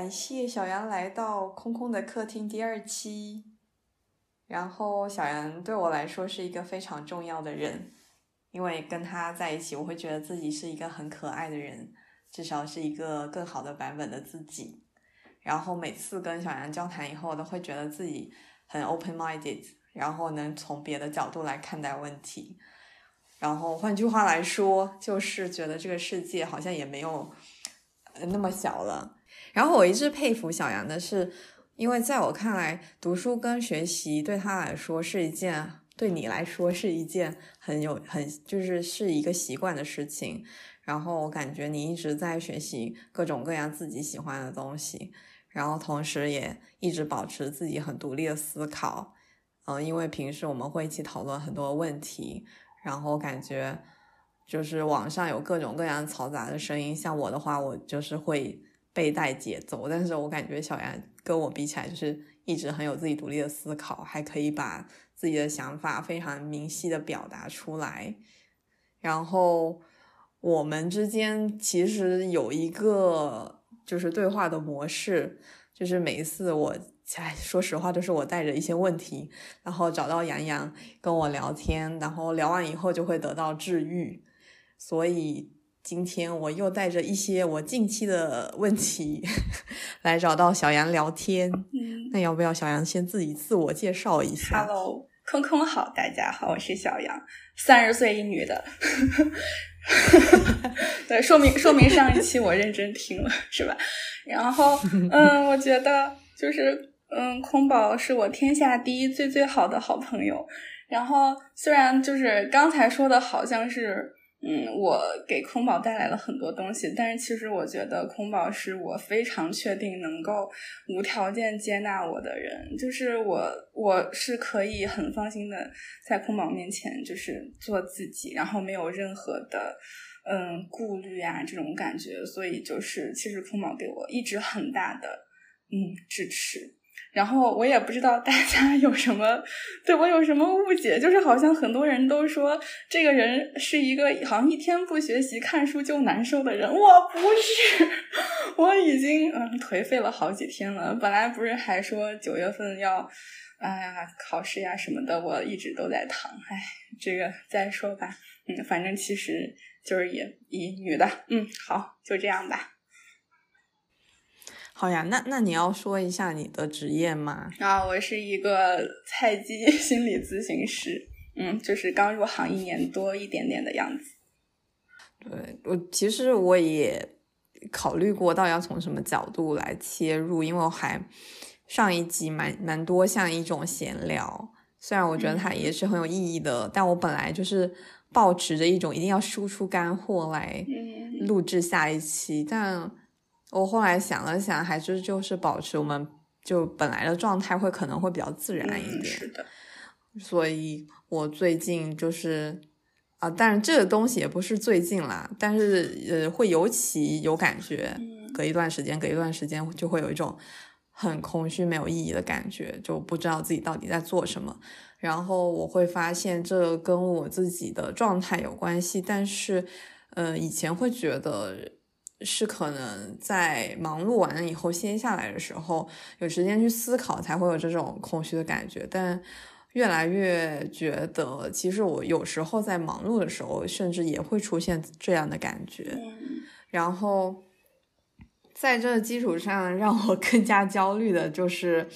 感谢小杨来到空空的客厅第二期。然后小杨对我来说是一个非常重要的人，因为跟他在一起，我会觉得自己是一个很可爱的人，至少是一个更好的版本的自己。然后每次跟小杨交谈以后，都会觉得自己很 open minded，然后能从别的角度来看待问题。然后换句话来说，就是觉得这个世界好像也没有那么小了。然后我一直佩服小杨的是，因为在我看来，读书跟学习对他来说是一件，对你来说是一件很有很就是是一个习惯的事情。然后我感觉你一直在学习各种各样自己喜欢的东西，然后同时也一直保持自己很独立的思考。嗯，因为平时我们会一起讨论很多问题，然后感觉就是网上有各种各样嘈杂的声音。像我的话，我就是会。被带节奏，但是我感觉小杨跟我比起来，就是一直很有自己独立的思考，还可以把自己的想法非常明晰的表达出来。然后我们之间其实有一个就是对话的模式，就是每一次我，哎，说实话，都是我带着一些问题，然后找到杨洋跟我聊天，然后聊完以后就会得到治愈，所以。今天我又带着一些我近期的问题 来找到小杨聊天。嗯，那要不要小杨先自己自我介绍一下？Hello，空空好，大家好，我是小杨，三十岁一女的。对，说明说明上一期我认真听了，是吧？然后，嗯，我觉得就是，嗯，空宝是我天下第一最最好的好朋友。然后，虽然就是刚才说的好像是。嗯，我给空宝带来了很多东西，但是其实我觉得空宝是我非常确定能够无条件接纳我的人，就是我我是可以很放心的在空宝面前就是做自己，然后没有任何的嗯顾虑啊这种感觉，所以就是其实空宝给我一直很大的嗯支持。然后我也不知道大家有什么对我有什么误解，就是好像很多人都说这个人是一个好像一天不学习看书就难受的人。我不是，我已经嗯颓废了好几天了。本来不是还说九月份要哎呀考试呀什么的，我一直都在躺。哎，这个再说吧。嗯，反正其实就是也一女的。嗯，好，就这样吧。好呀，那那你要说一下你的职业吗？啊，我是一个菜鸡 心理咨询师，嗯，就是刚入行一年多一点点的样子。对我其实我也考虑过，到底要从什么角度来切入，因为我还上一集蛮蛮多像一种闲聊，虽然我觉得它也是很有意义的，但我本来就是抱持着一种一定要输出干货来录制下一期，但。我后来想了想，还是就是保持我们就本来的状态，会可能会比较自然一点。是的，所以我最近就是啊，但是这个东西也不是最近啦，但是呃，会尤其有感觉。隔一段时间，隔一段时间就会有一种很空虚、没有意义的感觉，就不知道自己到底在做什么。然后我会发现这跟我自己的状态有关系，但是呃，以前会觉得。是可能在忙碌完了以后歇下来的时候，有时间去思考，才会有这种空虚的感觉。但越来越觉得，其实我有时候在忙碌的时候，甚至也会出现这样的感觉。然后在这基础上，让我更加焦虑的就是，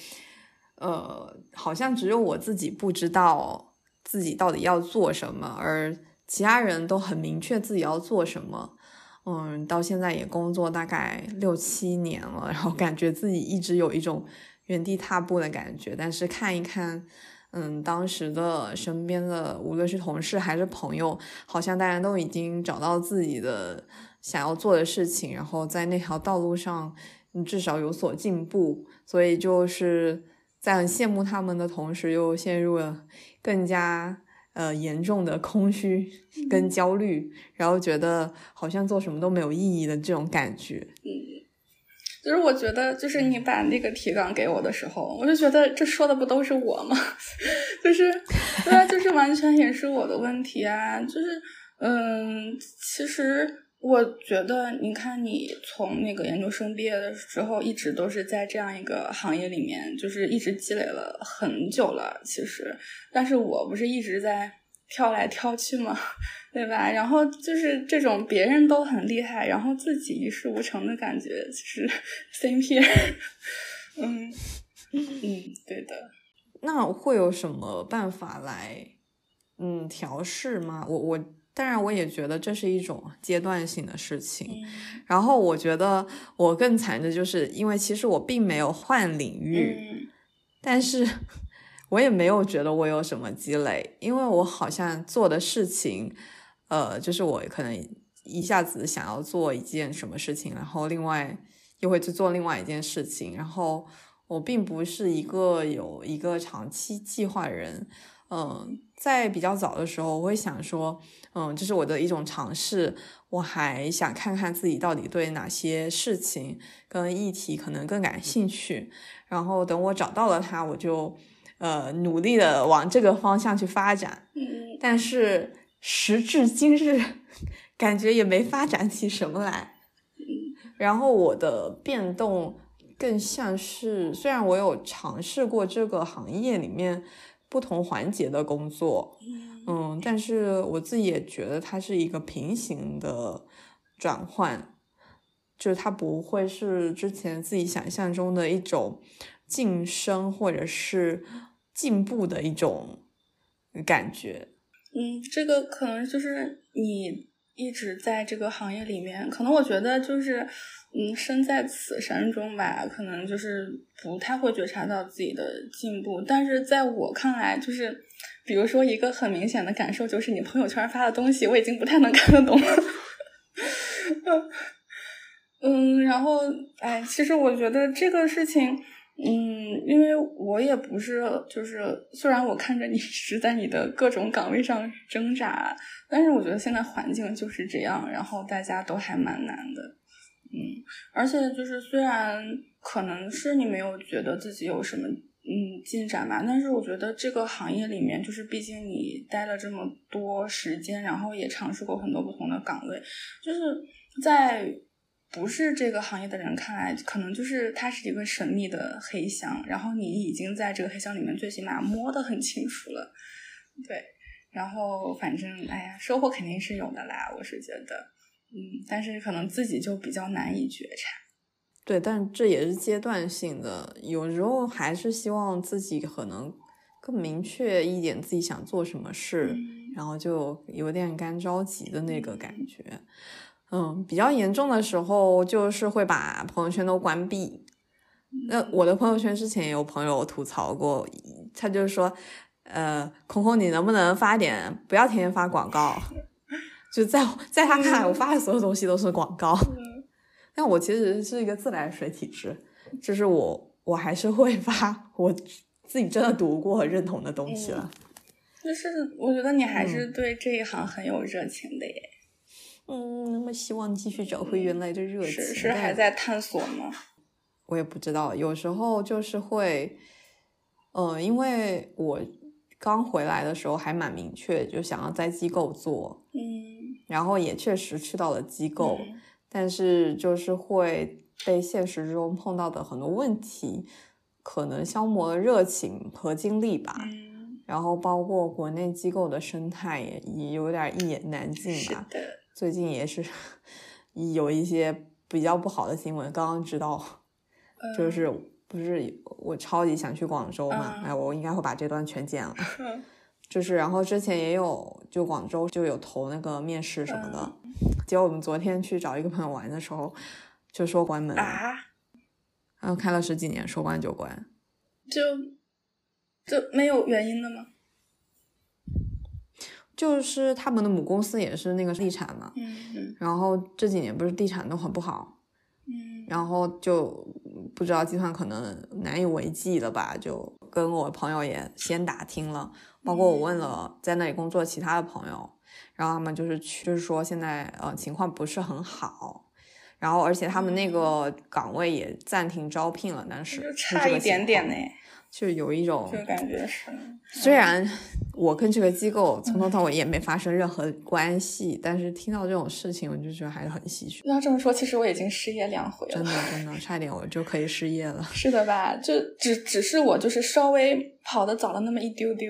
呃，好像只有我自己不知道自己到底要做什么，而其他人都很明确自己要做什么。嗯，到现在也工作大概六七年了，然后感觉自己一直有一种原地踏步的感觉。但是看一看，嗯，当时的身边的无论是同事还是朋友，好像大家都已经找到自己的想要做的事情，然后在那条道路上，你，至少有所进步。所以就是在很羡慕他们的同时，又陷入了更加。呃，严重的空虚跟焦虑，然后觉得好像做什么都没有意义的这种感觉。嗯，就是我觉得，就是你把那个提纲给我的时候，我就觉得这说的不都是我吗？就是，对啊，就是完全也是我的问题啊。就是，嗯，其实我觉得，你看，你从那个研究生毕业的时候，一直都是在这样一个行业里面，就是一直积累了很久了。其实，但是我不是一直在跳来跳去嘛，对吧？然后就是这种别人都很厉害，然后自己一事无成的感觉，其实 same here。嗯嗯，对的。那会有什么办法来嗯调试吗？我我。当然，我也觉得这是一种阶段性的事情。然后，我觉得我更惨的就是，因为其实我并没有换领域，但是 我也没有觉得我有什么积累，因为我好像做的事情，呃，就是我可能一下子想要做一件什么事情，然后另外又会去做另外一件事情，然后我并不是一个有一个长期计划人。嗯，在比较早的时候，我会想说。嗯，这是我的一种尝试。我还想看看自己到底对哪些事情跟议题可能更感兴趣。然后等我找到了它，我就呃努力的往这个方向去发展。嗯，但是时至今日，感觉也没发展起什么来。然后我的变动更像是，虽然我有尝试过这个行业里面不同环节的工作。嗯，但是我自己也觉得它是一个平行的转换，就是它不会是之前自己想象中的一种晋升或者是进步的一种感觉。嗯，这个可能就是你一直在这个行业里面，可能我觉得就是，嗯，身在此山中吧，可能就是不太会觉察到自己的进步，但是在我看来，就是。比如说，一个很明显的感受就是，你朋友圈发的东西，我已经不太能看得懂了。嗯，然后，哎，其实我觉得这个事情，嗯，因为我也不是，就是虽然我看着你是在你的各种岗位上挣扎，但是我觉得现在环境就是这样，然后大家都还蛮难的。嗯，而且就是虽然可能是你没有觉得自己有什么。嗯，进展吧。但是我觉得这个行业里面，就是毕竟你待了这么多时间，然后也尝试过很多不同的岗位，就是在不是这个行业的人看来，可能就是它是一个神秘的黑箱，然后你已经在这个黑箱里面最起码摸得很清楚了，对。然后反正哎呀，收获肯定是有的啦，我是觉得，嗯，但是可能自己就比较难以觉察。对，但这也是阶段性的，有时候还是希望自己可能更明确一点，自己想做什么事，然后就有点干着急的那个感觉。嗯，比较严重的时候就是会把朋友圈都关闭。那我的朋友圈之前也有朋友吐槽过，他就是说，呃，空空你能不能发点，不要天天发广告？就在在他看来，我发的所有东西都是广告。但我其实是一个自来水体质，就是我我还是会发我自己真的读过和认同的东西了。就是我觉得你还是对这一行很有热情的耶。嗯，那么希望继续找回原来的热情。是是还在探索吗？我也不知道，有时候就是会，嗯，因为我刚回来的时候还蛮明确，就想要在机构做，嗯，然后也确实去到了机构。但是就是会被现实中碰到的很多问题，可能消磨了热情和精力吧。然后包括国内机构的生态也也有点一言难尽吧。最近也是 有一些比较不好的新闻，刚刚知道，就是不是我超级想去广州嘛？哎，我应该会把这段全剪了。就是，然后之前也有，就广州就有投那个面试什么的，结果我们昨天去找一个朋友玩的时候，就说关门啊，然后开了十几年，说关就关，就就没有原因的吗？就是他们的母公司也是那个地产嘛，嗯，然后这几年不是地产都很不好，嗯，然后就不知道集团可能难以为继了吧，就跟我朋友也先打听了。包括我问了在那里工作其他的朋友，然后他们就是去，就是说现在呃情况不是很好，然后而且他们那个岗位也暂停招聘了，但是差一点点呢，就有一种就感觉是，虽然我跟这个机构从头到尾也没发生任何关系，但是听到这种事情，我就觉得还是很唏嘘。要这么说，其实我已经失业两回了，真的真的，差一点我就可以失业了。是的吧？就只只是我就是稍微跑的早了那么一丢丢。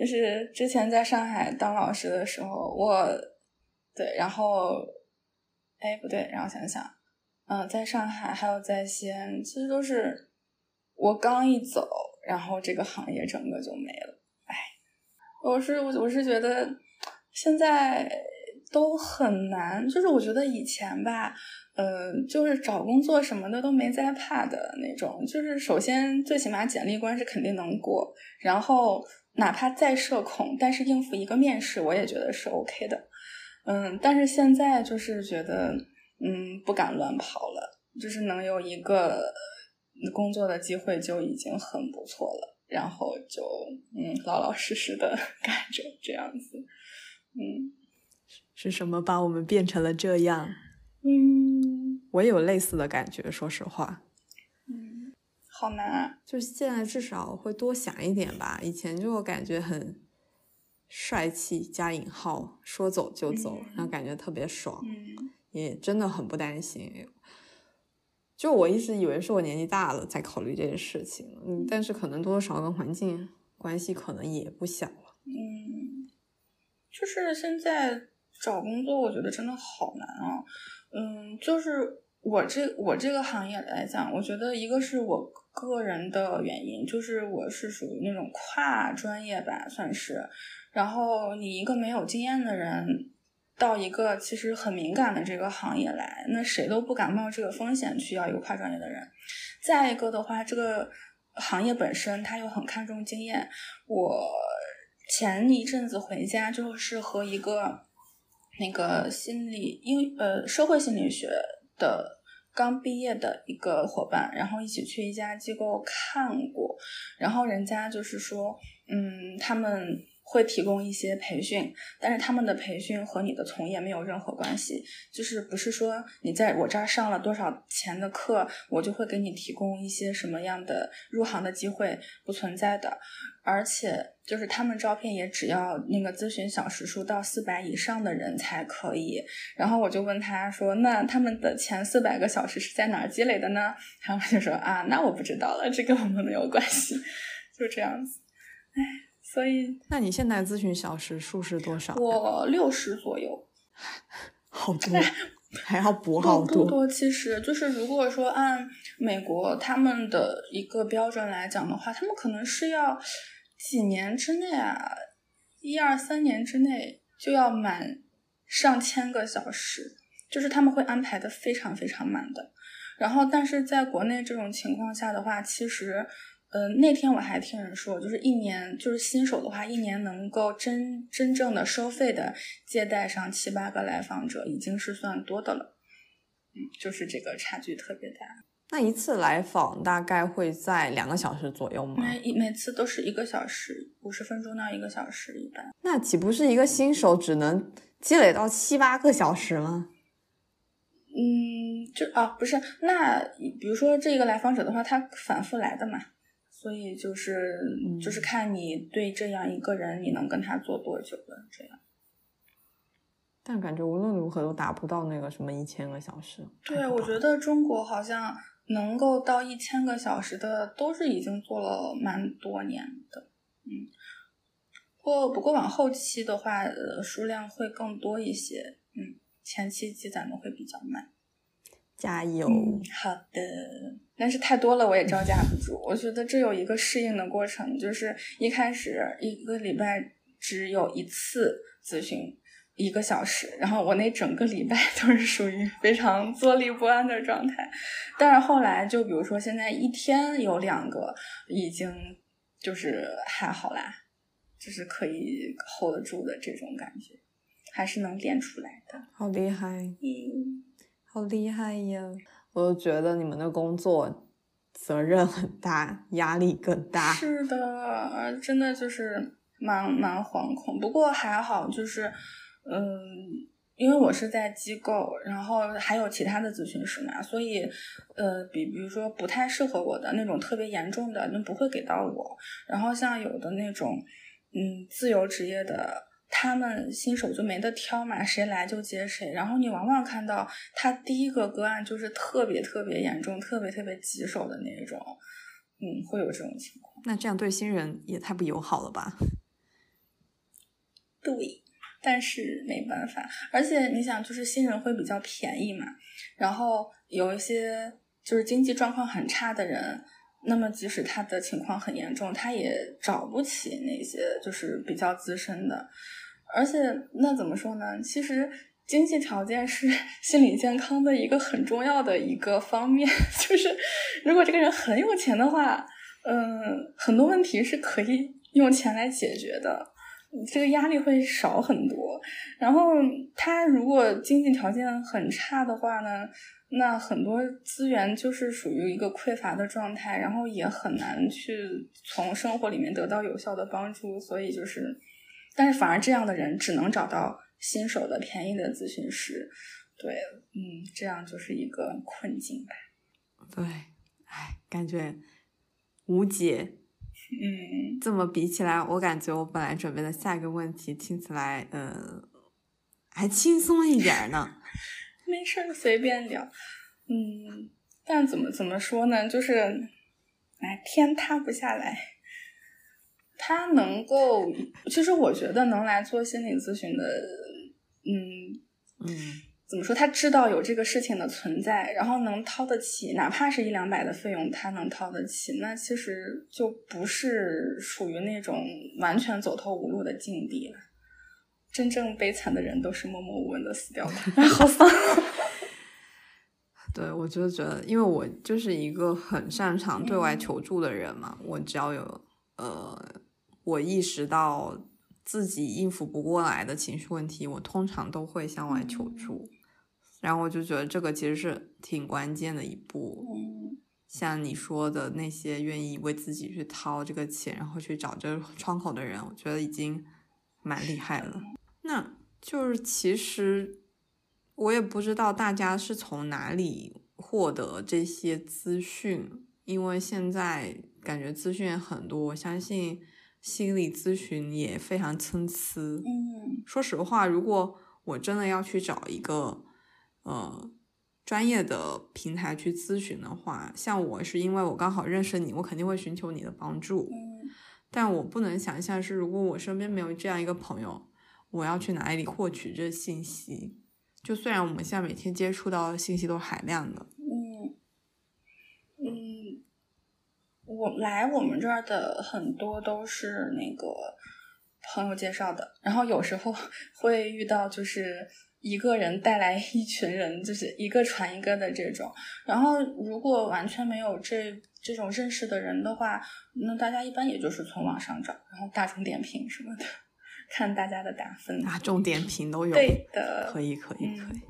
就是之前在上海当老师的时候，我对，然后哎不对，让我想想，嗯，在上海还有在西安，其实都是我刚一走。然后这个行业整个就没了，哎，我是我我是觉得现在都很难，就是我觉得以前吧，呃，就是找工作什么的都没在怕的那种，就是首先最起码简历关是肯定能过，然后哪怕再社恐，但是应付一个面试我也觉得是 OK 的，嗯，但是现在就是觉得嗯不敢乱跑了，就是能有一个。工作的机会就已经很不错了，然后就嗯老老实实的 干着这样子，嗯，是什么把我们变成了这样？嗯，我有类似的感觉，说实话，嗯，好难啊，就是现在至少会多想一点吧，以前就感觉很帅气加引号，说走就走，然后感觉特别爽，嗯，也真的很不担心。就我一直以为是我年纪大了才考虑这件事情，嗯，但是可能多多少少跟环境关系可能也不小了。嗯，就是现在找工作，我觉得真的好难啊。嗯，就是我这我这个行业来讲，我觉得一个是我个人的原因，就是我是属于那种跨专业吧，算是。然后你一个没有经验的人。到一个其实很敏感的这个行业来，那谁都不敢冒这个风险去要一个跨专业的人。再一个的话，这个行业本身它又很看重经验。我前一阵子回家就是和一个那个心理英呃社会心理学的刚毕业的一个伙伴，然后一起去一家机构看过，然后人家就是说，嗯，他们。会提供一些培训，但是他们的培训和你的从业没有任何关系，就是不是说你在我这儿上了多少钱的课，我就会给你提供一些什么样的入行的机会，不存在的。而且就是他们招聘也只要那个咨询小时数到四百以上的人才可以。然后我就问他说：“那他们的前四百个小时是在哪儿积累的呢？”他们就说：“啊，那我不知道了，这跟我们没有关系。”就这样子，唉。所以，那你现在咨询小时数是多少？我六十左右，好多，还要补好多。不多，其实就是如果说按美国他们的一个标准来讲的话，他们可能是要几年之内啊，一二三年之内就要满上千个小时，就是他们会安排的非常非常满的。然后，但是在国内这种情况下的话，其实。嗯，那天我还听人说，就是一年，就是新手的话，一年能够真真正的收费的接待上七八个来访者，已经是算多的了。嗯，就是这个差距特别大。那一次来访大概会在两个小时左右吗？每每次都是一个小时，五十分钟到一个小时一般。那岂不是一个新手只能积累到七八个小时吗？嗯，就啊，不是，那比如说这个来访者的话，他反复来的嘛。所以就是就是看你对这样一个人，你能跟他做多久了？这样。但感觉无论如何都达不到那个什么一千个小时。对，我觉得中国好像能够到一千个小时的，都是已经做了蛮多年的。嗯。不过不过往后期的话，呃，数量会更多一些。嗯，前期积攒的会比较慢。加油！好的，但是太多了我也招架不住。我觉得这有一个适应的过程，就是一开始一个礼拜只有一次咨询一个小时，然后我那整个礼拜都是属于非常坐立不安的状态。但是后来，就比如说现在一天有两个，已经就是还好啦，就是可以 hold 得住的这种感觉，还是能练出来的。好厉害！嗯。好厉害呀！我都觉得你们的工作责任很大，压力更大。是的，真的就是蛮蛮惶恐。不过还好，就是嗯，因为我是在机构，然后还有其他的咨询师嘛，所以呃，比比如说不太适合我的那种特别严重的，那不会给到我。然后像有的那种嗯自由职业的，他们新手就没得挑嘛，谁来就接谁。然后你往往看到他第一个个案就是特别特别严重、特别特别棘手的那种，嗯，会有这种情况。那这样对新人也太不友好了吧？对。但是没办法，而且你想，就是新人会比较便宜嘛，然后有一些就是经济状况很差的人，那么即使他的情况很严重，他也找不起那些就是比较资深的，而且那怎么说呢？其实经济条件是 心理健康的一个很重要的一个方面，就是如果这个人很有钱的话，嗯，很多问题是可以用钱来解决的。这个压力会少很多，然后他如果经济条件很差的话呢，那很多资源就是属于一个匮乏的状态，然后也很难去从生活里面得到有效的帮助，所以就是，但是反而这样的人只能找到新手的便宜的咨询师，对，嗯，这样就是一个困境吧。对，哎，感觉无解。嗯，这么比起来，我感觉我本来准备的下一个问题听起来，呃，还轻松一点呢。没事儿，随便聊。嗯，但怎么怎么说呢？就是，哎，天塌不下来。他能够，其实我觉得能来做心理咨询的，嗯嗯。怎么说？他知道有这个事情的存在，然后能掏得起，哪怕是一两百的费用，他能掏得起，那其实就不是属于那种完全走投无路的境地了。真正悲惨的人都是默默无闻的死掉的，好丧。对，我就觉得，因为我就是一个很擅长对外求助的人嘛，我只要有呃，我意识到自己应付不过来的情绪问题，我通常都会向外求助。然后我就觉得这个其实是挺关键的一步，像你说的那些愿意为自己去掏这个钱，然后去找这个窗口的人，我觉得已经蛮厉害了。那就是其实我也不知道大家是从哪里获得这些资讯，因为现在感觉资讯很多，我相信心理咨询也非常参差。嗯，说实话，如果我真的要去找一个。呃，专业的平台去咨询的话，像我是因为我刚好认识你，我肯定会寻求你的帮助。嗯，但我不能想象是如果我身边没有这样一个朋友，我要去哪里获取这信息？就虽然我们现在每天接触到的信息都海量的。嗯嗯，我来我们这儿的很多都是那个朋友介绍的，然后有时候 会遇到就是。一个人带来一群人，就是一个传一个的这种。然后，如果完全没有这这种认识的人的话，那大家一般也就是从网上找，然后大众点评什么的，看大家的打分。啊，重点评都有，对的，可以，可以，可以。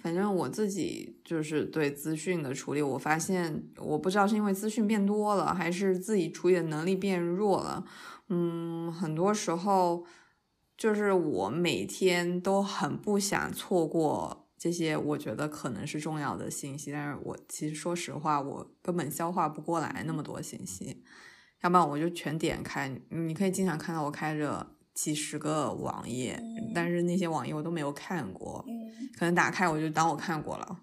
反正我自己就是对资讯的处理，我发现我不知道是因为资讯变多了，还是自己处理的能力变弱了。嗯，很多时候。就是我每天都很不想错过这些我觉得可能是重要的信息，但是我其实说实话，我根本消化不过来那么多信息，要不然我就全点开。你可以经常看到我开着几十个网页，但是那些网页我都没有看过，可能打开我就当我看过了，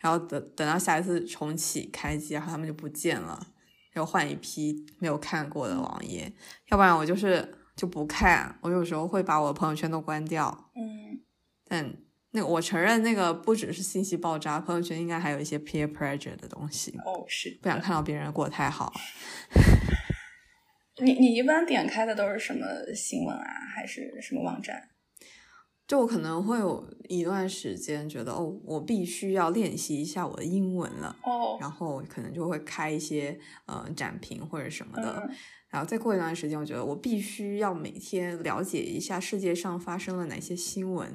然后等等到下一次重启开机，然后他们就不见了，又换一批没有看过的网页，要不然我就是。就不看，我有时候会把我的朋友圈都关掉。嗯，但那个我承认，那个不只是信息爆炸，朋友圈应该还有一些 peer pressure 的东西。哦，是不想看到别人过得太好。你你一般点开的都是什么新闻啊，还是什么网站？就我可能会有一段时间觉得，哦，我必须要练习一下我的英文了。哦，然后可能就会开一些呃展评或者什么的。然后再过一段时间，我觉得我必须要每天了解一下世界上发生了哪些新闻，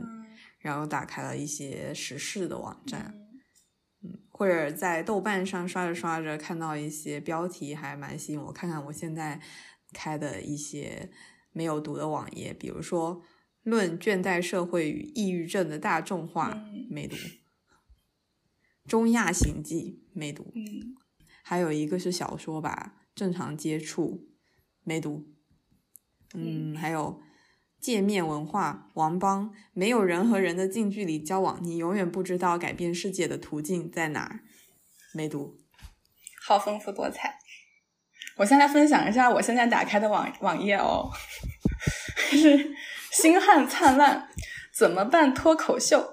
然后打开了一些时事的网站，嗯，或者在豆瓣上刷着刷着看到一些标题还蛮吸引我，看看我现在开的一些没有读的网页，比如说论倦怠社会与抑郁症的大众化》没读，《中亚行记》没读，嗯，还有一个是小说吧，《正常接触》没读，嗯，还有。界面文化，王邦，没有人和人的近距离交往，你永远不知道改变世界的途径在哪儿。没读，好丰富多彩。我先来分享一下我现在打开的网网页哦，是星汉灿烂，怎么办脱口秀，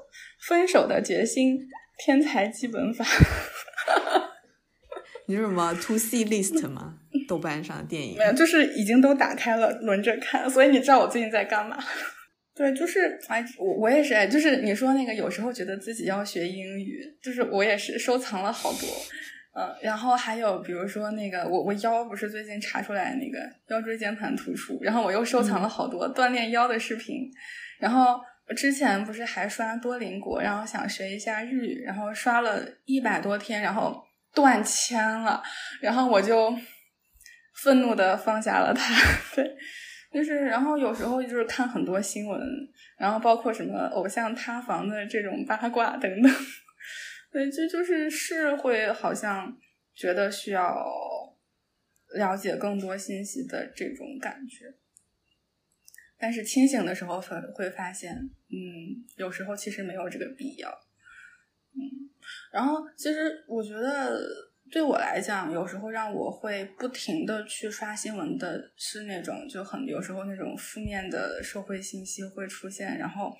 分手的决心，天才基本法。你是什么 To See List 吗？豆瓣上的电影没有，就是已经都打开了，轮着看。所以你知道我最近在干嘛？对，就是哎，我我也是哎，就是你说那个，有时候觉得自己要学英语，就是我也是收藏了好多，嗯，然后还有比如说那个，我我腰不是最近查出来那个腰椎间盘突出，然后我又收藏了好多锻炼腰的视频，然后之前不是还刷多邻国，然后想学一下日语，然后刷了一百多天，然后断签了，然后我就。愤怒的放下了它，对，就是，然后有时候就是看很多新闻，然后包括什么偶像塌房的这种八卦等等，对，这就是是会好像觉得需要了解更多信息的这种感觉，但是清醒的时候会会发现，嗯，有时候其实没有这个必要，嗯，然后其实我觉得。对我来讲，有时候让我会不停的去刷新闻的是那种就很有时候那种负面的社会信息会出现，然后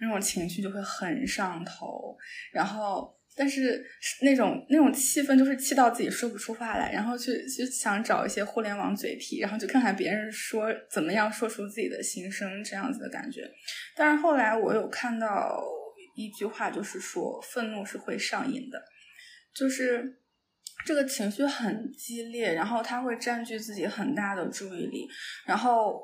那种情绪就会很上头，然后但是那种那种气氛就是气到自己说不出话来，然后去去想找一些互联网嘴替，然后就看看别人说怎么样说出自己的心声这样子的感觉。但是后来我有看到一句话，就是说愤怒是会上瘾的，就是。这个情绪很激烈，然后他会占据自己很大的注意力，然后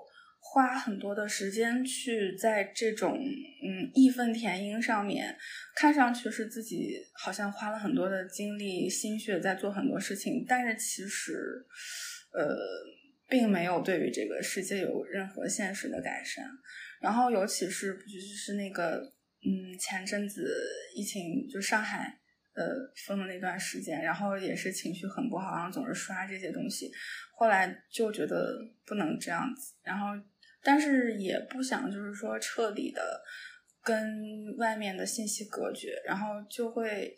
花很多的时间去在这种嗯义愤填膺上面，看上去是自己好像花了很多的精力心血在做很多事情，但是其实呃并没有对于这个世界有任何现实的改善。然后尤其是就是那个嗯前阵子疫情就上海。呃，封的那段时间，然后也是情绪很不好，然后总是刷这些东西。后来就觉得不能这样子，然后但是也不想就是说彻底的跟外面的信息隔绝，然后就会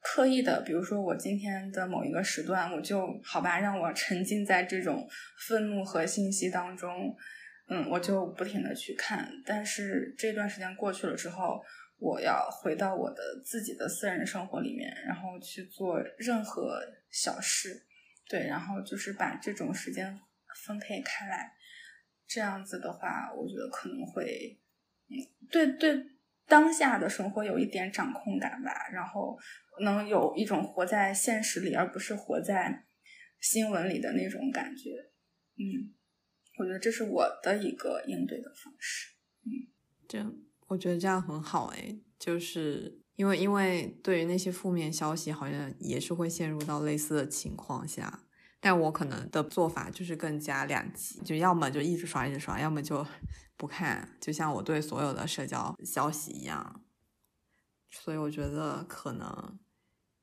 刻意的，比如说我今天的某一个时段，我就好吧，让我沉浸在这种愤怒和信息当中，嗯，我就不停的去看。但是这段时间过去了之后。我要回到我的自己的私人生活里面，然后去做任何小事，对，然后就是把这种时间分配开来，这样子的话，我觉得可能会，嗯，对对，当下的生活有一点掌控感吧，然后能有一种活在现实里，而不是活在新闻里的那种感觉，嗯，我觉得这是我的一个应对的方式，嗯，这。我觉得这样很好哎，就是因为因为对于那些负面消息，好像也是会陷入到类似的情况下，但我可能的做法就是更加两极，就要么就一直刷一直刷，要么就 不看，就像我对所有的社交消息一样。所以我觉得可能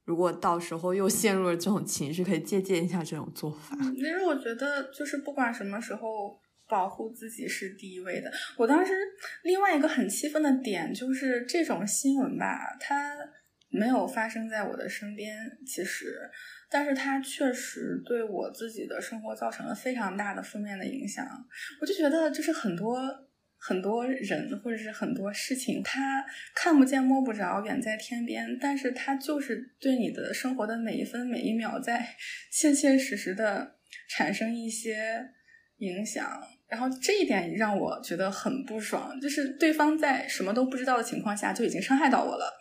如果到时候又 陷入了这种情绪，可以借鉴一下这种做法。其实我觉得就是不管什么时候。保护自己是第一位的。我当时另外一个很气愤的点就是这种新闻吧，它没有发生在我的身边，其实，但是它确实对我自己的生活造成了非常大的负面的影响。我就觉得，就是很多很多人或者是很多事情，它看不见摸不着，远在天边，但是它就是对你的生活的每一分每一秒，在 切切实实的产生一些影响。然后这一点让我觉得很不爽，就是对方在什么都不知道的情况下就已经伤害到我了，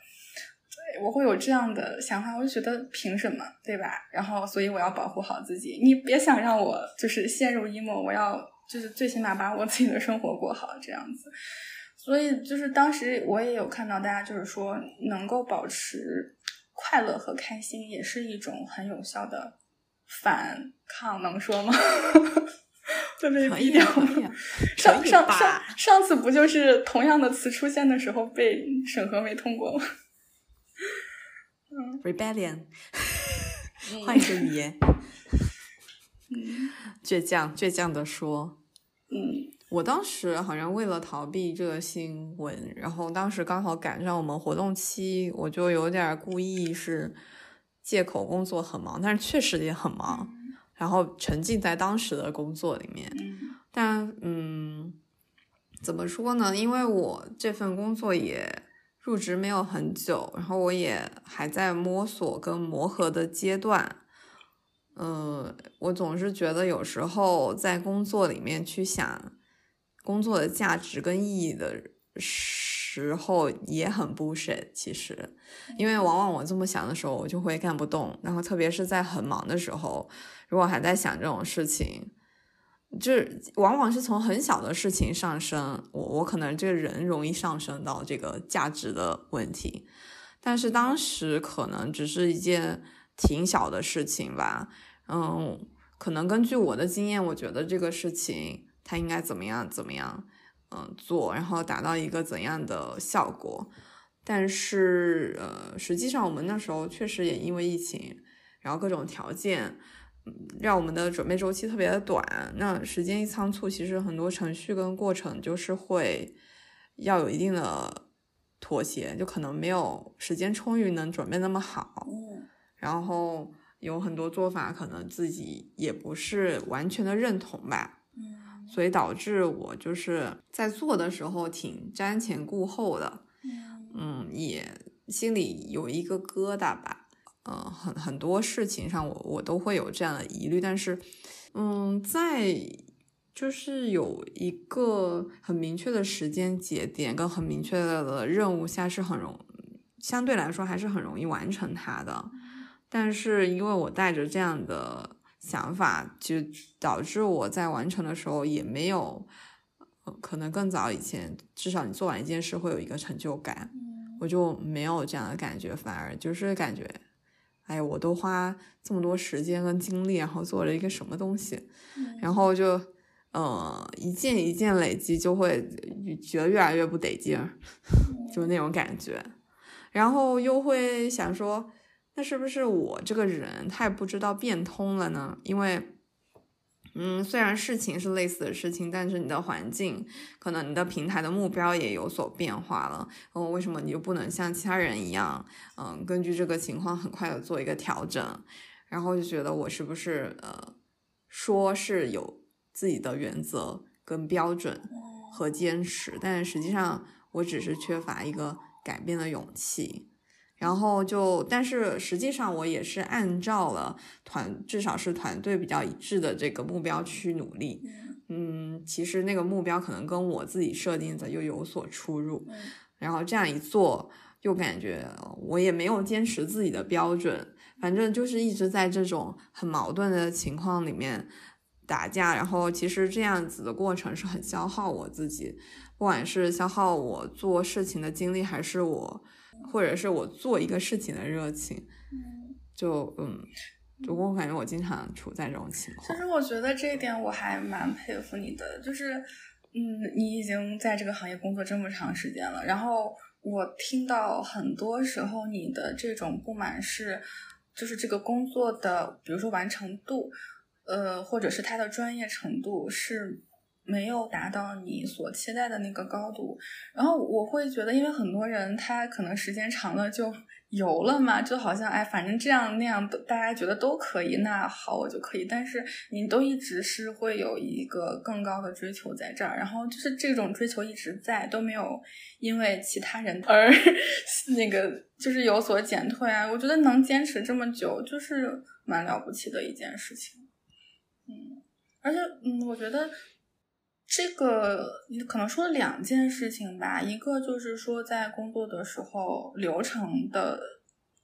我会有这样的想法，我就觉得凭什么，对吧？然后所以我要保护好自己，你别想让我就是陷入 emo，我要就是最起码把我自己的生活过好这样子。所以就是当时我也有看到大家就是说，能够保持快乐和开心也是一种很有效的反抗，能说吗？会被毙掉啊可以吗？啊上上上上次不就是同样的词出现的时候被审核没通过吗？Rebellion，换一个语言，嗯。倔强倔强的说。嗯。我当时好像为了逃避这个新闻，然后当时刚好赶上我们活动期，我就有点故意是借口工作很忙，但是确实也很忙，然后沉浸在当时的工作里面。嗯。但嗯，怎么说呢？因为我这份工作也入职没有很久，然后我也还在摸索跟磨合的阶段。嗯，我总是觉得有时候在工作里面去想工作的价值跟意义的时候也很 bullshit。其实，因为往往我这么想的时候，我就会干不动。然后，特别是在很忙的时候，如果还在想这种事情，就是往往是从很小的事情上升，我我可能这个人容易上升到这个价值的问题，但是当时可能只是一件挺小的事情吧，嗯，可能根据我的经验，我觉得这个事情它应该怎么样怎么样，嗯，做，然后达到一个怎样的效果，但是呃，实际上我们那时候确实也因为疫情，然后各种条件。让我们的准备周期特别的短，那时间一仓促，其实很多程序跟过程就是会要有一定的妥协，就可能没有时间充裕能准备那么好，嗯。然后有很多做法可能自己也不是完全的认同吧，嗯。所以导致我就是在做的时候挺瞻前顾后的，嗯。嗯，也心里有一个疙瘩吧。嗯，很很多事情上我我都会有这样的疑虑，但是，嗯，在就是有一个很明确的时间节点跟很明确的任务下是很容，相对来说还是很容易完成它的。但是因为我带着这样的想法，就导致我在完成的时候也没有，呃可能更早以前，至少你做完一件事会有一个成就感，嗯。我就没有这样的感觉，反而就是感觉，哎，我都花这么多时间跟精力，然后做了一个什么东西，然后就，呃，一件一件累积，就会觉得越来越不得劲儿，就那种感觉，然后又会想说，那是不是我这个人太不知道变通了呢？因为。嗯，虽然事情是类似的事情，但是你的环境，可能你的平台的目标也有所变化了。嗯，为什么你就不能像其他人一样，嗯，根据这个情况很快的做一个调整？然后就觉得我是不是呃，说是有自己的原则跟标准和坚持，但实际上我只是缺乏一个改变的勇气。然后就，但是实际上我也是按照了团，至少是团队比较一致的这个目标去努力。嗯，其实那个目标可能跟我自己设定的又有所出入。然后这样一做，又感觉我也没有坚持自己的标准，反正就是一直在这种很矛盾的情况里面打架。然后其实这样子的过程是很消耗我自己，不管是消耗我做事情的精力，还是我。或者是我做一个事情的热情，就嗯，就我感觉我经常处在这种情况。其实我觉得这一点我还蛮佩服你的，就是嗯，你已经在这个行业工作这么长时间了，然后我听到很多时候你的这种不满是，就是这个工作的，比如说完成度，呃，或者是他的专业程度是。没有达到你所期待的那个高度，然后我会觉得，因为很多人他可能时间长了就油了嘛，就好像哎，反正这样那样大家觉得都可以，那好我就可以。但是你都一直是会有一个更高的追求在这儿，然后就是这种追求一直在，都没有因为其他人 而那个就是有所减退啊。我觉得能坚持这么久，就是蛮了不起的一件事情。嗯，而且嗯，我觉得。这个你可能说了两件事情吧，一个就是说在工作的时候流程的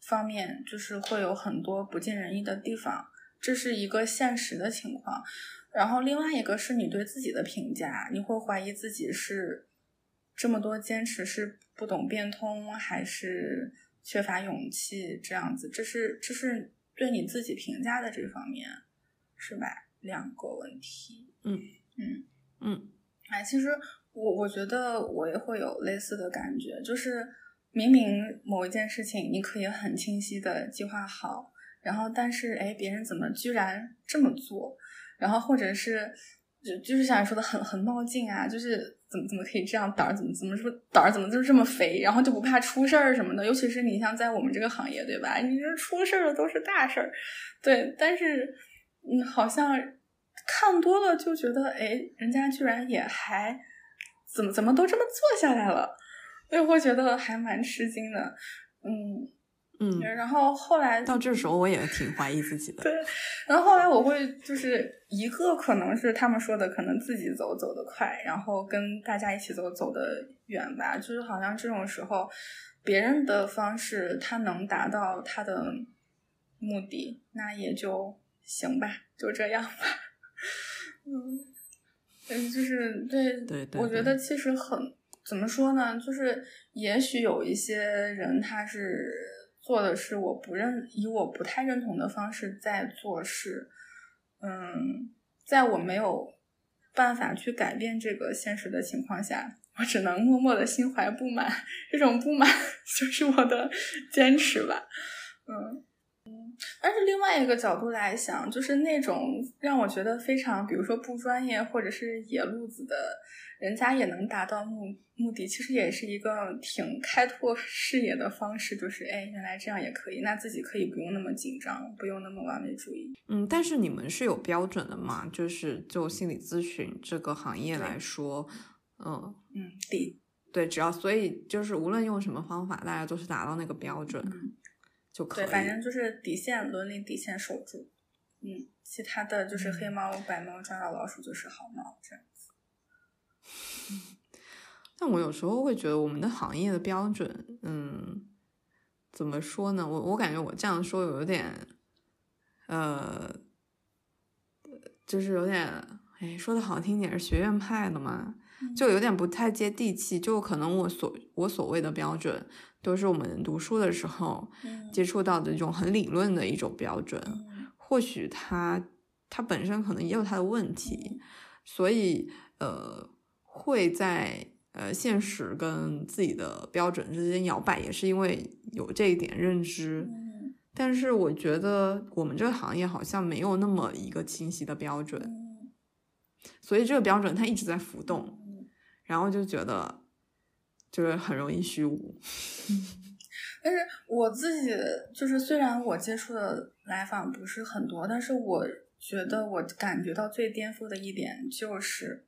方面，就是会有很多不尽人意的地方，这是一个现实的情况。然后另外一个是你对自己的评价，你会怀疑自己是这么多坚持是不懂变通，还是缺乏勇气这样子？这是这是对你自己评价的这方面，是吧？两个问题，嗯。嗯嗯，哎，其实我我觉得我也会有类似的感觉，就是明明某一件事情你可以很清晰的计划好，然后但是哎，别人怎么居然这么做？然后或者是就就是像你说的很很冒进啊，就是怎么怎么可以这样胆儿怎么怎么说胆儿怎么就是这么肥，然后就不怕出事儿什么的？尤其是你像在我们这个行业，对吧？你这出事儿的都是大事儿，对，但是嗯，好像。看多了就觉得，哎，人家居然也还怎么怎么都这么做下来了，所以会觉得还蛮吃惊的，嗯嗯。然后后来到这时候，我也挺怀疑自己的。对，然后后来我会就是一个可能是他们说的，可能自己走走得快，然后跟大家一起走走得远吧。就是好像这种时候，别人的方式他能达到他的目的，那也就行吧，就这样吧。嗯，嗯，就是对，对对，我觉得其实很怎么说呢？就是也许有一些人他是做的是我不认以我不太认同的方式在做事，嗯，在我没有办法去改变这个现实的情况下，我只能默默的心怀不满，这种不满 就是我的坚持吧，嗯。但是另外一个角度来想，就是那种让我觉得非常，比如说不专业或者是野路子的，人家也能达到目目的，其实也是一个挺开拓视野的方式。就是哎，原来这样也可以，那自己可以不用那么紧张，不用那么完美主义。嗯，但是你们是有标准的吗？就是就心理咨询这个行业来说，嗯嗯，对对，只要所以就是无论用什么方法，大家都是达到那个标准。就可以，对，反正就是底线，伦理底线守住。嗯，其他的就是黑猫白猫抓到老鼠就是好猫这样子。但我有时候会觉得我们的行业的标准，嗯，怎么说呢？我我感觉我这样说有点，呃，就是有点，哎，说的好听点是学院派的嘛，就有点不太接地气。就可能我所我所谓的标准。都是我们读书的时候接触到的一种很理论的一种标准，或许它它本身可能也有它的问题，所以呃会在呃现实跟自己的标准之间摇摆，也是因为有这一点认知。但是我觉得我们这个行业好像没有那么一个清晰的标准，所以这个标准它一直在浮动，然后就觉得。就是很容易虚无，但是我自己就是，虽然我接触的来访不是很多，但是我觉得我感觉到最颠覆的一点就是，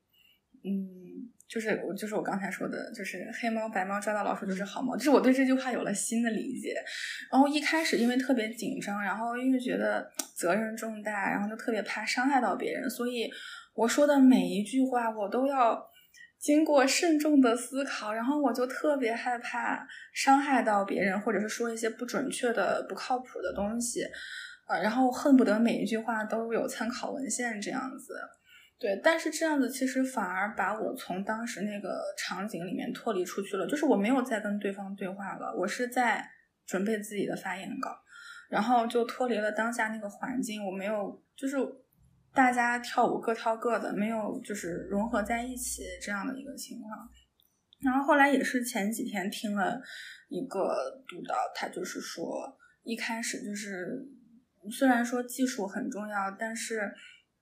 嗯，就是我就是我刚才说的，就是黑猫白猫抓到老鼠就是好猫，就是我对这句话有了新的理解。然后一开始因为特别紧张，然后因为觉得责任重大，然后就特别怕伤害到别人，所以我说的每一句话我都要。经过慎重的思考，然后我就特别害怕伤害到别人，或者是说一些不准确的、不靠谱的东西，呃，然后恨不得每一句话都有参考文献这样子。对，但是这样子其实反而把我从当时那个场景里面脱离出去了，就是我没有再跟对方对话了，我是在准备自己的发言稿，然后就脱离了当下那个环境，我没有就是。大家跳舞各跳各的，没有就是融合在一起这样的一个情况。然后后来也是前几天听了一个督导，他就是说，一开始就是虽然说技术很重要，但是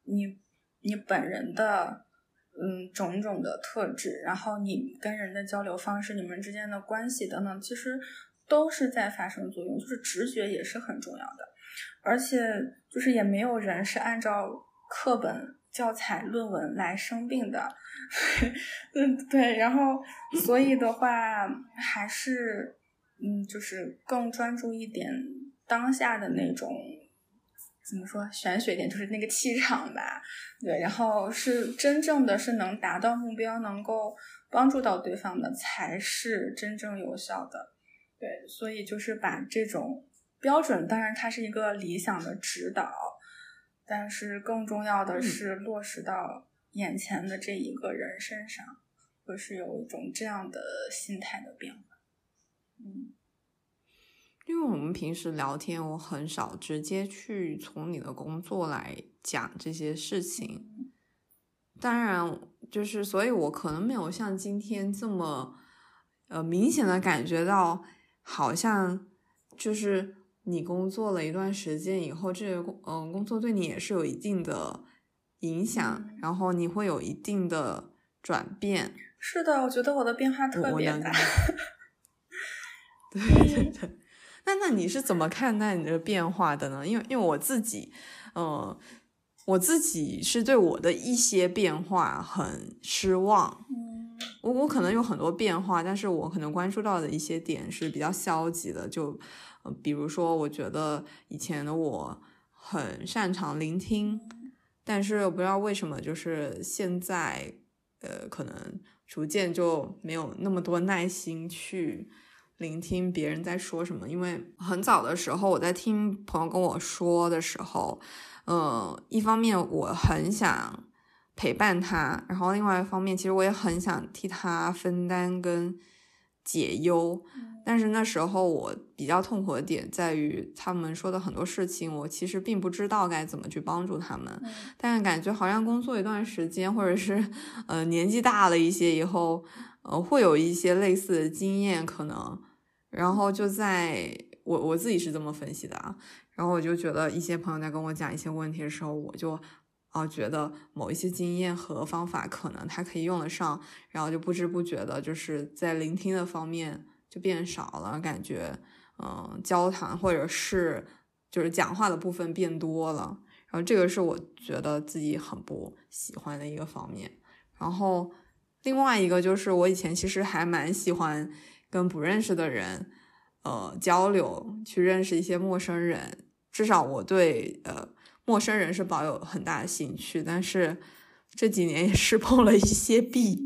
你你本人的嗯种种的特质，然后你跟人的交流方式，你们之间的关系等等，其实都是在发生作用，就是直觉也是很重要的，而且就是也没有人是按照。课本、教材、论文来生病的，嗯，对，然后 所以的话，还是嗯，就是更专注一点当下的那种，怎么说玄学点，就是那个气场吧，对，然后是真正的是能达到目标，能够帮助到对方的，才是真正有效的，对，所以就是把这种标准，当然它是一个理想的指导。但是更重要的是落实到眼前的这一个人身上，会是有一种这样的心态的变化。嗯，因为我们平时聊天，我很少直接去从你的工作来讲这些事情。当然，就是所以，我可能没有像今天这么呃明显的感觉到，好像就是你工作了一段时间以后，这个工嗯工作对你也是有一定的影响，然后你会有一定的转变。是的，我觉得我的变化特别大。对对对，那那你是怎么看待你的变化的呢？因为因为我自己，嗯，我自己是对我的一些变化很失望。嗯，我我可能有很多变化，但是我可能关注到的一些点是比较消极的。就，比如说，我觉得以前的我很擅长聆听，但是不知道为什么，就是现在，呃，可能逐渐就没有那么多耐心去。聆听别人在说什么，因为很早的时候我在听朋友跟我说的时候，嗯，一方面我很想陪伴他，然后另外一方面其实我也很想替他分担跟解忧，但是那时候我比较痛苦的点在于他们说的很多事情，我其实并不知道该怎么去帮助他们，但是感觉好像工作一段时间，或者是呃年纪大了一些以后。呃，会有一些类似的经验，可能，然后就在我我自己是这么分析的啊，然后我就觉得一些朋友在跟我讲一些问题的时候，我就啊觉得某一些经验和方法可能他可以用得上，然后就不知不觉的就是在聆听的方面就变少了，感觉嗯交谈或者是就是讲话的部分变多了，然后这个是我觉得自己很不喜欢的一个方面，然后。另外一个就是，我以前其实还蛮喜欢跟不认识的人，呃，交流，去认识一些陌生人。至少我对呃陌生人是保有很大的兴趣。但是这几年也是碰了一些壁，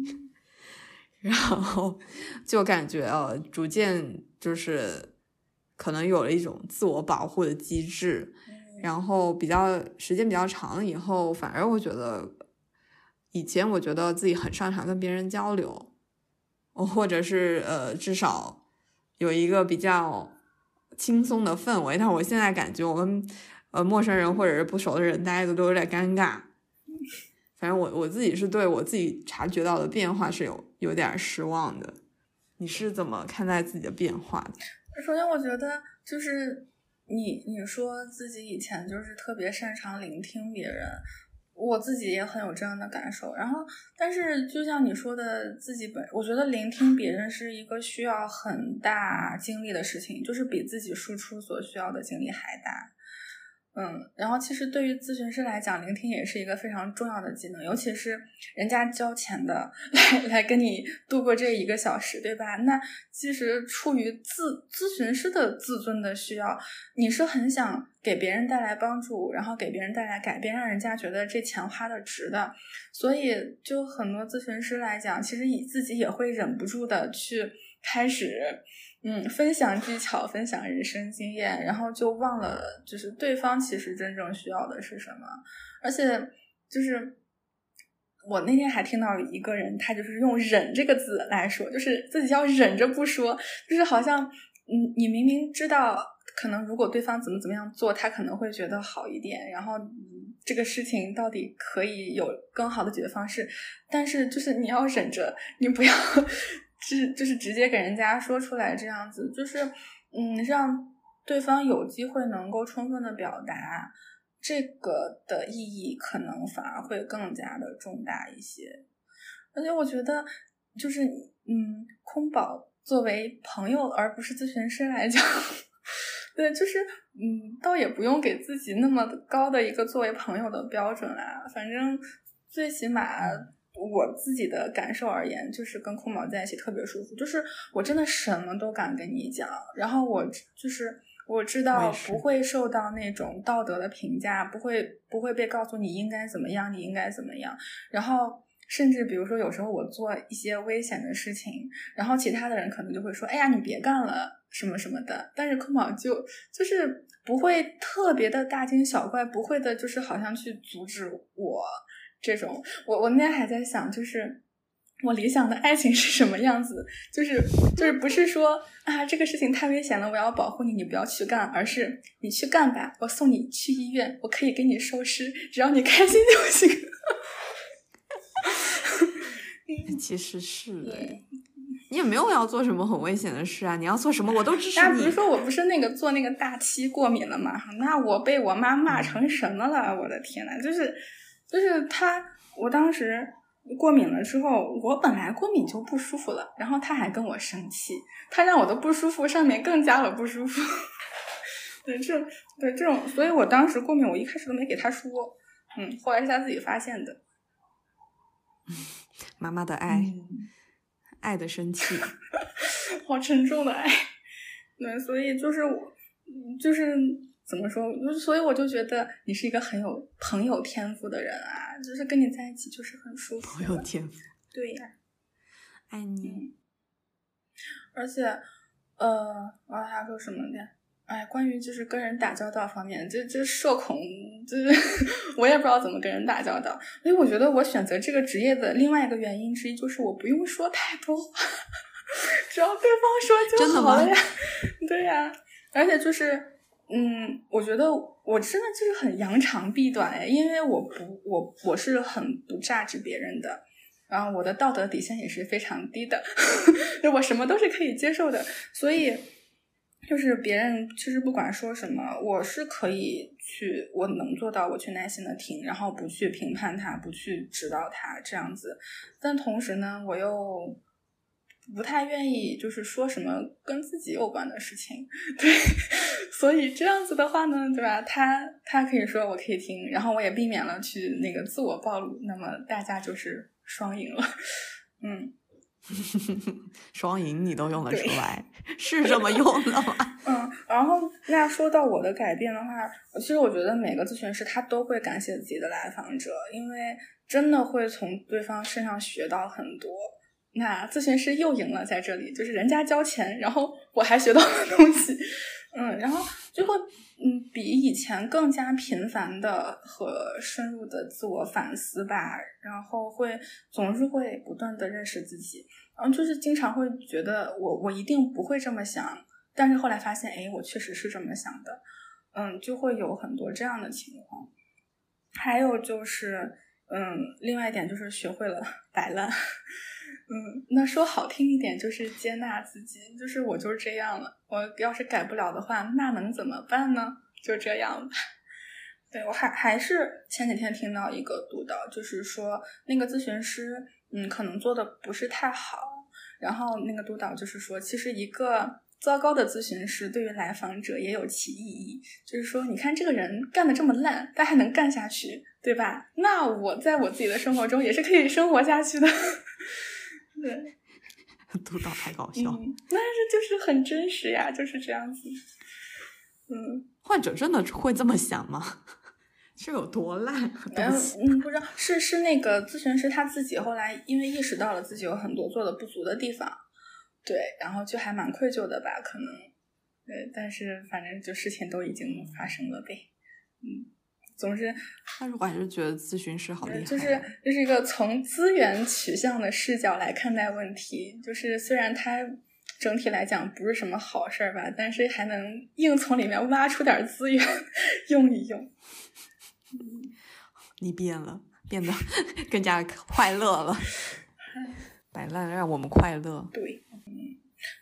然后就感觉呃，逐渐就是可能有了一种自我保护的机制。然后比较时间比较长了以后，反而我觉得。以前我觉得自己很擅长跟别人交流，或者是呃，至少有一个比较轻松的氛围。但我现在感觉我跟呃陌生人或者是不熟的人待着都有点尴尬。反正我我自己是对我自己察觉到的变化是有有点失望的。你是怎么看待自己的变化的？首先，我觉得就是你你说自己以前就是特别擅长聆听别人。我自己也很有这样的感受，然后，但是就像你说的，自己本我觉得聆听别人是一个需要很大精力的事情，就是比自己输出所需要的精力还大。嗯，然后其实对于咨询师来讲，聆听也是一个非常重要的技能，尤其是人家交钱的来来跟你度过这一个小时，对吧？那其实出于自咨询师的自尊的需要，你是很想给别人带来帮助，然后给别人带来改变，让人家觉得这钱花的值的。所以，就很多咨询师来讲，其实你自己也会忍不住的去开始。嗯，分享技巧，分享人生经验，然后就忘了，就是对方其实真正需要的是什么。而且，就是我那天还听到一个人，他就是用“忍”这个字来说，就是自己要忍着不说，就是好像，嗯，你明明知道，可能如果对方怎么怎么样做，他可能会觉得好一点，然后这个事情到底可以有更好的解决方式，但是就是你要忍着，你不要。是，就是直接给人家说出来，这样子就是，嗯，让对方有机会能够充分的表达，这个的意义可能反而会更加的重大一些。而且我觉得，就是，嗯，空宝作为朋友而不是咨询师来讲，对，就是，嗯，倒也不用给自己那么高的一个作为朋友的标准啦，反正最起码。我自己的感受而言，就是跟空宝在一起特别舒服，就是我真的什么都敢跟你讲，然后我就是我知道不会受到那种道德的评价，不会不会被告诉你应该怎么样，你应该怎么样，然后甚至比如说有时候我做一些危险的事情，然后其他的人可能就会说，哎呀你别干了什么什么的，但是空宝就就是不会特别的大惊小怪，不会的就是好像去阻止我。这种，我我那天还在想，就是我理想的爱情是什么样子？就是就是不是说啊，这个事情太危险了，我要保护你，你不要去干，而是你去干吧，我送你去医院，我可以给你收尸，只要你开心就行。其实是哎，你也没有要做什么很危险的事啊！你要做什么，我都支持你。比如说，我不是那个做那个大漆过敏了嘛？那我被我妈骂成什么了？我的天呐，就是就是他，我当时过敏了之后，我本来过敏就不舒服了，然后他还跟我生气，他让我的不舒服上面更加了不舒服。对，这对这种，所以我当时过敏，我一开始都没给他说，嗯，后来是他自己发现的。妈妈的爱，爱的生气，好沉重的爱。对，所以就是我，就是怎么说，所以我就觉得你是一个很有朋友天赋的人啊，就是跟你在一起就是很舒服。朋友天赋，对呀，爱你。而且，呃，我还说什么呢？哎，关于就是跟人打交道方面，就就社恐，就是 我也不知道怎么跟人打交道。所以我觉得我选择这个职业的另外一个原因之一，就是我不用说太多话，只要对方说就好了呀。对呀，而且就是，嗯，我觉得我真的就是很扬长避短哎，因为我不，我我是很不榨制别人的，然后我的道德底线也是非常低的，就我什么都是可以接受的，所以。就是别人其实不管说什么，我是可以去，我能做到，我去耐心的听，然后不去评判他，不去指导他这样子。但同时呢，我又不太愿意就是说什么跟自己有关的事情，对。所以这样子的话呢，对吧？他他可以说，我可以听，然后我也避免了去那个自我暴露，那么大家就是双赢了，嗯。双赢你都用得出来，是这么用的吗？嗯，然后那说到我的改变的话，其实我觉得每个咨询师他都会感谢自己的来访者，因为真的会从对方身上学到很多。那咨询师又赢了，在这里就是人家交钱，然后我还学到了东西。嗯，然后就会嗯比以前更加频繁的和深入的自我反思吧，然后会总是会不断的认识自己，嗯，就是经常会觉得我我一定不会这么想，但是后来发现，哎，我确实是这么想的，嗯，就会有很多这样的情况。还有就是，嗯，另外一点就是学会了摆烂。嗯，那说好听一点就是接纳自己，就是我就是这样了。我要是改不了的话，那能怎么办呢？就这样吧。对我还还是前几天听到一个督导，就是说那个咨询师，嗯，可能做的不是太好。然后那个督导就是说，其实一个糟糕的咨询师对于来访者也有其意义，就是说，你看这个人干的这么烂，他还能干下去，对吧？那我在我自己的生活中也是可以生活下去的。对，督导太搞笑，但是就是很真实呀，就是这样子。嗯，患者真的会这么想吗？是有多烂？嗯，不知道，是是那个咨询师他自己后来因为意识到了自己有很多做的不足的地方，对，然后就还蛮愧疚的吧，可能。对，但是反正就事情都已经发生了呗，嗯。总之，但是我还是觉得咨询师好厉害。就是就是一个从资源取向的视角来看待问题。就是虽然它整体来讲不是什么好事儿吧，但是还能硬从里面挖出点资源 用一用。你变了，变得 更加快乐了。摆烂让我们快乐。对。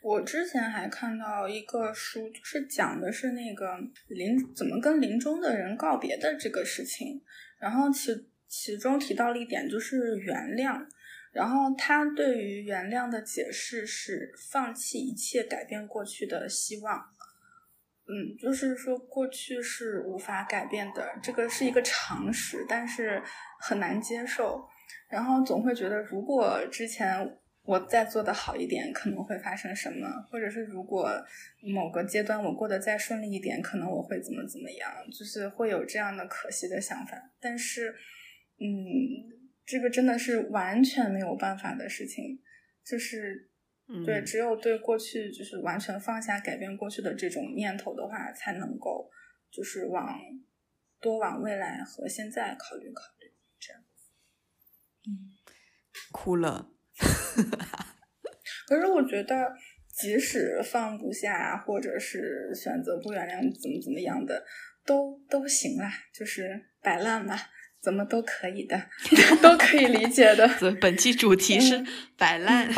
我之前还看到一个书，就是讲的是那个临怎么跟临终的人告别的这个事情。然后其其中提到了一点，就是原谅。然后他对于原谅的解释是放弃一切改变过去的希望。嗯，就是说过去是无法改变的，这个是一个常识，但是很难接受。然后总会觉得，如果之前。我再做的好一点，可能会发生什么？或者是如果某个阶段我过得再顺利一点，可能我会怎么怎么样？就是会有这样的可惜的想法。但是，嗯，这个真的是完全没有办法的事情。就是，对，只有对过去就是完全放下改变过去的这种念头的话，才能够就是往多往未来和现在考虑考虑。这样，嗯，哭了。可是我觉得，即使放不下，或者是选择不原谅，怎么怎么样的，都都行啦，就是摆烂吧，怎么都可以的，都可以理解的。对，本期主题是摆烂。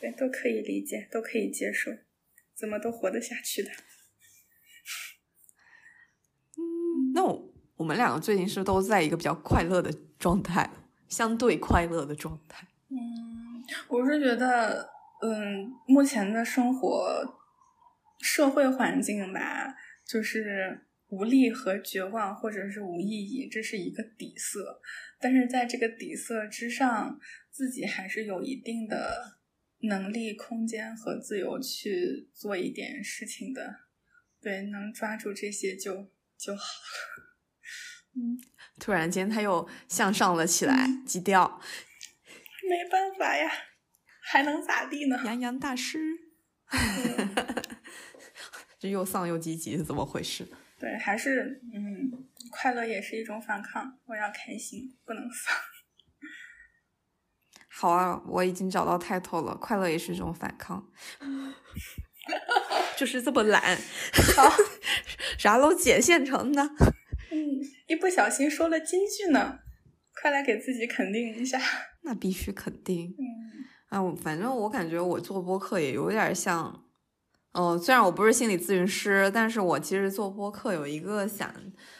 对，都可以理解，都可以接受，怎么都活得下去的。嗯，那我我们两个最近是都在一个比较快乐的状态，相对快乐的状态。嗯，我是觉得，嗯，目前的生活社会环境吧，就是无力和绝望，或者是无意义，这是一个底色。但是在这个底色之上，自己还是有一定的能力、空间和自由去做一点事情的。对，能抓住这些就就好了。嗯，突然间他又向上了起来，基调。没办法呀，还能咋地呢？杨洋大师，这又丧又积极是怎么回事？对，还是嗯，快乐也是一种反抗。我要开心，不能丧。好啊，我已经找到 title 了，快乐也是一种反抗。就是这么懒，好，啥都捡现成的。嗯，一不小心说了金句呢，快来给自己肯定一下。那必须肯定。嗯，啊，反正我感觉我做播客也有点像，嗯，虽然我不是心理咨询师，但是我其实做播客有一个想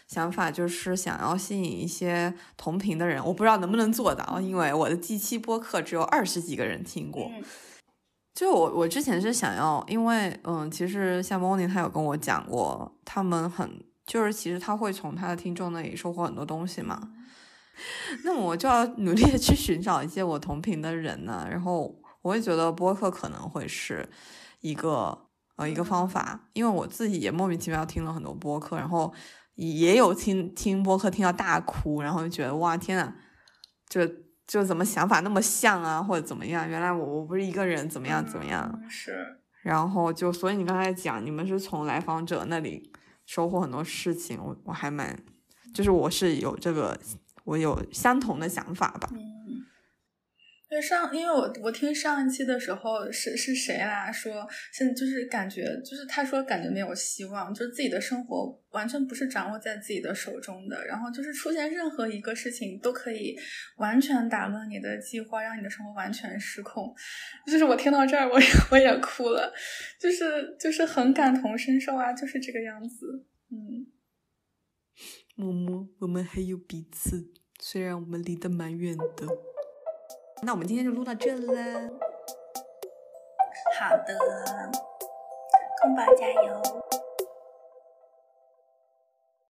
想法，就是想要吸引一些同频的人。我不知道能不能做到，因为我的第七播客只有二十几个人听过。就我我之前是想要，因为嗯，其实像 Moni 他有跟我讲过，他们很就是其实他会从他的听众那里收获很多东西嘛。那么我就要努力的去寻找一些我同频的人呢，然后我会觉得播客可能会是一个呃一个方法，因为我自己也莫名其妙听了很多播客，然后也有听听播客听到大哭，然后就觉得哇天呐，就就怎么想法那么像啊，或者怎么样？原来我我不是一个人，怎么样怎么样？是。然后就所以你刚才讲，你们是从来访者那里收获很多事情，我我还蛮就是我是有这个。我有相同的想法吧。嗯，对上，因为我我听上一期的时候是是谁啦？说现在就是感觉，就是他说感觉没有希望，就是自己的生活完全不是掌握在自己的手中的，然后就是出现任何一个事情都可以完全打乱你的计划，让你的生活完全失控。就是我听到这儿，我也我也哭了，就是就是很感同身受啊，就是这个样子。嗯。默默，我们还有彼此，虽然我们离得蛮远的。那我们今天就录到这了。好的，空宝加油。